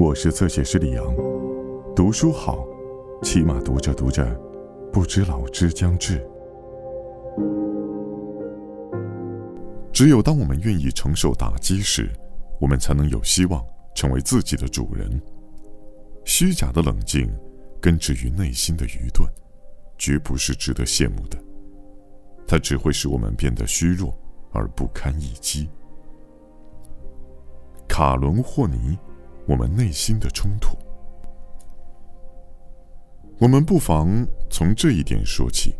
我是侧写师李阳，读书好，起码读着读着，不知老之将至。只有当我们愿意承受打击时，我们才能有希望成为自己的主人。虚假的冷静，根植于内心的愚钝，绝不是值得羡慕的。它只会使我们变得虚弱而不堪一击。卡伦霍尼。我们内心的冲突，我们不妨从这一点说起：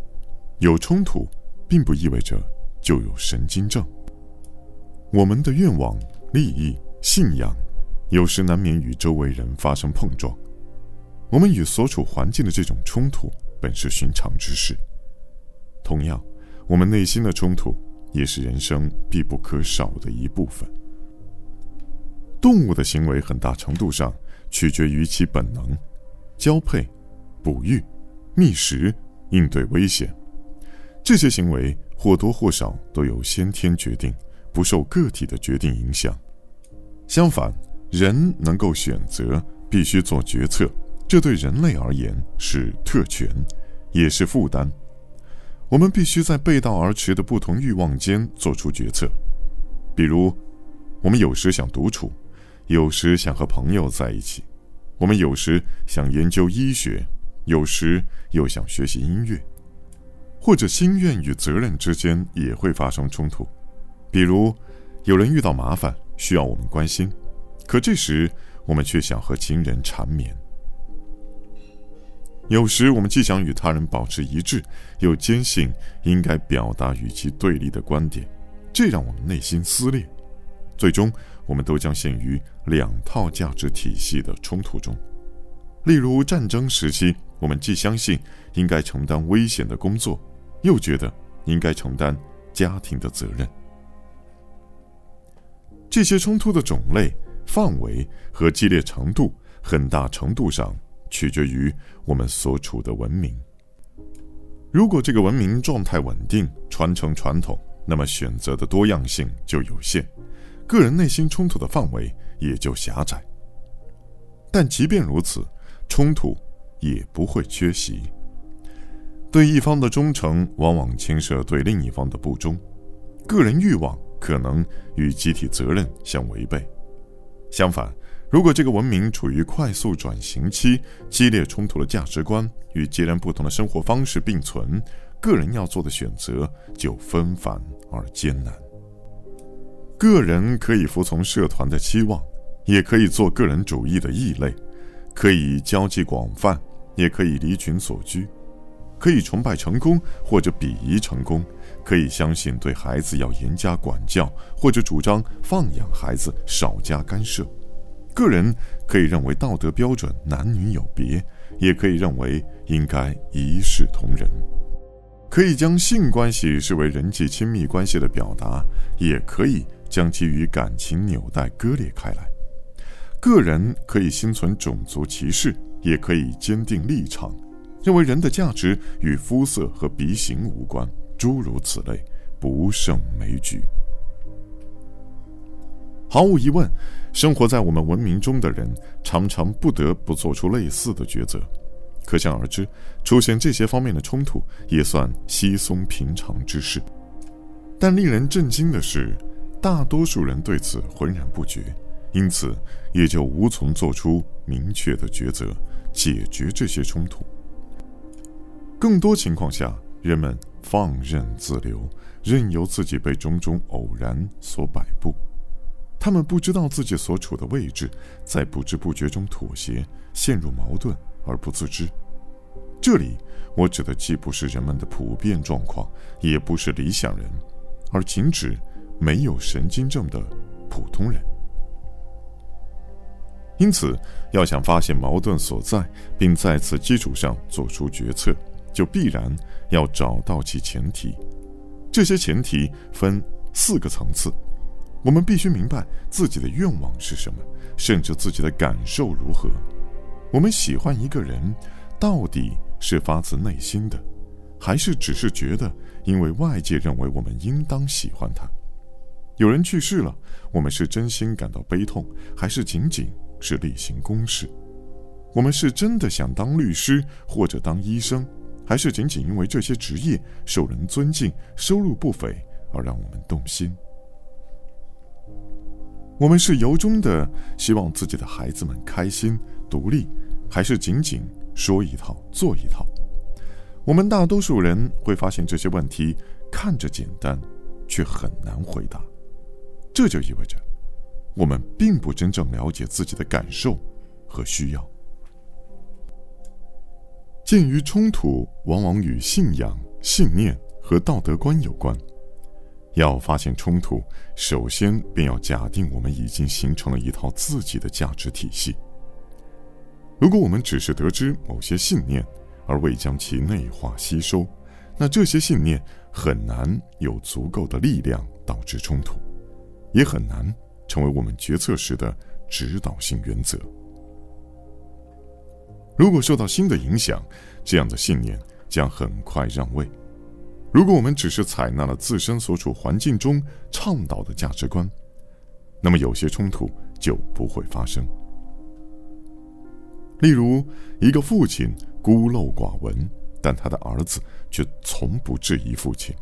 有冲突，并不意味着就有神经症。我们的愿望、利益、信仰，有时难免与周围人发生碰撞。我们与所处环境的这种冲突，本是寻常之事。同样，我们内心的冲突，也是人生必不可少的一部分。动物的行为很大程度上取决于其本能，交配、哺育、觅食、应对危险，这些行为或多或少都有先天决定，不受个体的决定影响。相反，人能够选择，必须做决策，这对人类而言是特权，也是负担。我们必须在背道而驰的不同欲望间做出决策，比如，我们有时想独处。有时想和朋友在一起，我们有时想研究医学，有时又想学习音乐，或者心愿与责任之间也会发生冲突。比如，有人遇到麻烦需要我们关心，可这时我们却想和情人缠绵。有时我们既想与他人保持一致，又坚信应该表达与其对立的观点，这让我们内心撕裂。最终，我们都将陷于两套价值体系的冲突中。例如，战争时期，我们既相信应该承担危险的工作，又觉得应该承担家庭的责任。这些冲突的种类、范围和激烈程度，很大程度上取决于我们所处的文明。如果这个文明状态稳定、传承传统，那么选择的多样性就有限。个人内心冲突的范围也就狭窄，但即便如此，冲突也不会缺席。对一方的忠诚往往牵涉对另一方的不忠，个人欲望可能与集体责任相违背。相反，如果这个文明处于快速转型期，激烈冲突的价值观与截然不同的生活方式并存，个人要做的选择就纷繁而艰难。个人可以服从社团的期望，也可以做个人主义的异类；可以交际广泛，也可以离群所居；可以崇拜成功或者鄙夷成功；可以相信对孩子要严加管教，或者主张放养孩子少加干涉。个人可以认为道德标准男女有别，也可以认为应该一视同仁。可以将性关系视为人际亲密关系的表达，也可以。将其与感情纽带割裂开来。个人可以心存种族歧视，也可以坚定立场，认为人的价值与肤色和鼻型无关，诸如此类，不胜枚举。毫无疑问，生活在我们文明中的人常常不得不做出类似的抉择。可想而知，出现这些方面的冲突也算稀松平常之事。但令人震惊的是。大多数人对此浑然不觉，因此也就无从做出明确的抉择，解决这些冲突。更多情况下，人们放任自流，任由自己被种种偶然所摆布。他们不知道自己所处的位置，在不知不觉中妥协，陷入矛盾而不自知。这里我指的既不是人们的普遍状况，也不是理想人，而仅指。没有神经症的普通人，因此要想发现矛盾所在，并在此基础上做出决策，就必然要找到其前提。这些前提分四个层次：我们必须明白自己的愿望是什么，甚至自己的感受如何。我们喜欢一个人，到底是发自内心的，还是只是觉得因为外界认为我们应当喜欢他？有人去世了，我们是真心感到悲痛，还是仅仅是例行公事。我们是真的想当律师或者当医生，还是仅仅因为这些职业受人尊敬、收入不菲而让我们动心？我们是由衷的希望自己的孩子们开心、独立，还是仅仅说一套做一套？我们大多数人会发现这些问题看着简单，却很难回答。这就意味着，我们并不真正了解自己的感受和需要。鉴于冲突往往与信仰、信念和道德观有关，要发现冲突，首先便要假定我们已经形成了一套自己的价值体系。如果我们只是得知某些信念，而未将其内化吸收，那这些信念很难有足够的力量导致冲突，也很难成为我们决策时的指导性原则。如果受到新的影响，这样的信念将很快让位。如果我们只是采纳了自身所处环境中倡导的价值观，那么有些冲突就不会发生。例如，一个父亲孤陋寡闻，但他的儿子却从不质疑父亲，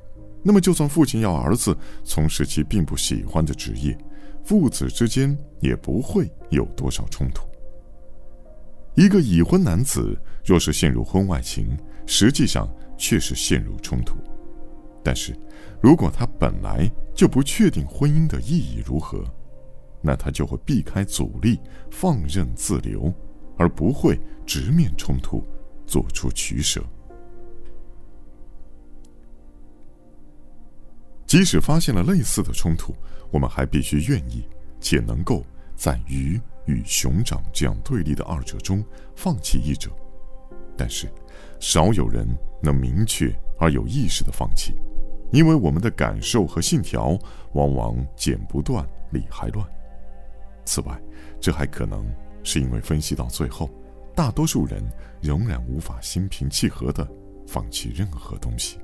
那么就算父亲要儿子从事其并不喜欢的职业，父子之间也不会有多少冲突。一个已婚男子若是陷入婚外情，实际上却是陷入冲突。但是，如果他本来就不确定婚姻的意义如何，那他就会避开阻力，放任自流，而不会直面冲突，做出取舍。即使发现了类似的冲突，我们还必须愿意且能够在鱼。与熊掌这样对立的二者中放弃一者，但是少有人能明确而有意识的放弃，因为我们的感受和信条往往剪不断理还乱。此外，这还可能是因为分析到最后，大多数人仍然无法心平气和的放弃任何东西。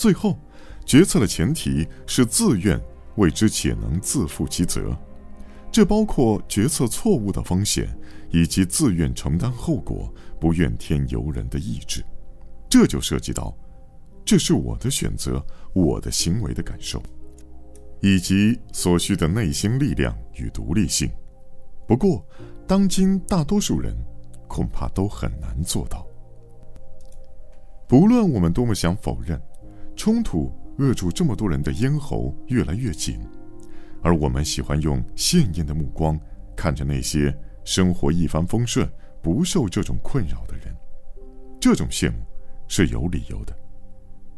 最后，决策的前提是自愿。为之且能自负其责，这包括决策错误的风险，以及自愿承担后果、不怨天尤人的意志。这就涉及到，这是我的选择，我的行为的感受，以及所需的内心力量与独立性。不过，当今大多数人恐怕都很难做到。不论我们多么想否认，冲突。扼住这么多人的咽喉越来越紧，而我们喜欢用羡艳的目光看着那些生活一帆风顺、不受这种困扰的人。这种羡慕是有理由的。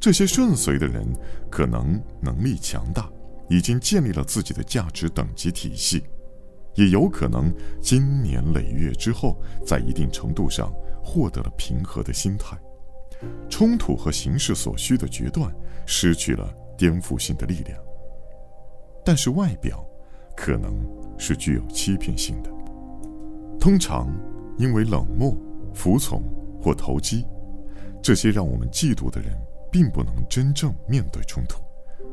这些顺遂的人可能能力强大，已经建立了自己的价值等级体系，也有可能经年累月之后，在一定程度上获得了平和的心态。冲突和形势所需的决断失去了颠覆性的力量，但是外表可能是具有欺骗性的。通常因为冷漠、服从或投机，这些让我们嫉妒的人，并不能真正面对冲突，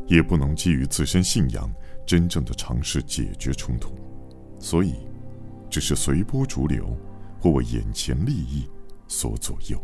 也不能基于自身信仰真正的尝试解决冲突，所以只是随波逐流，或为眼前利益所左右。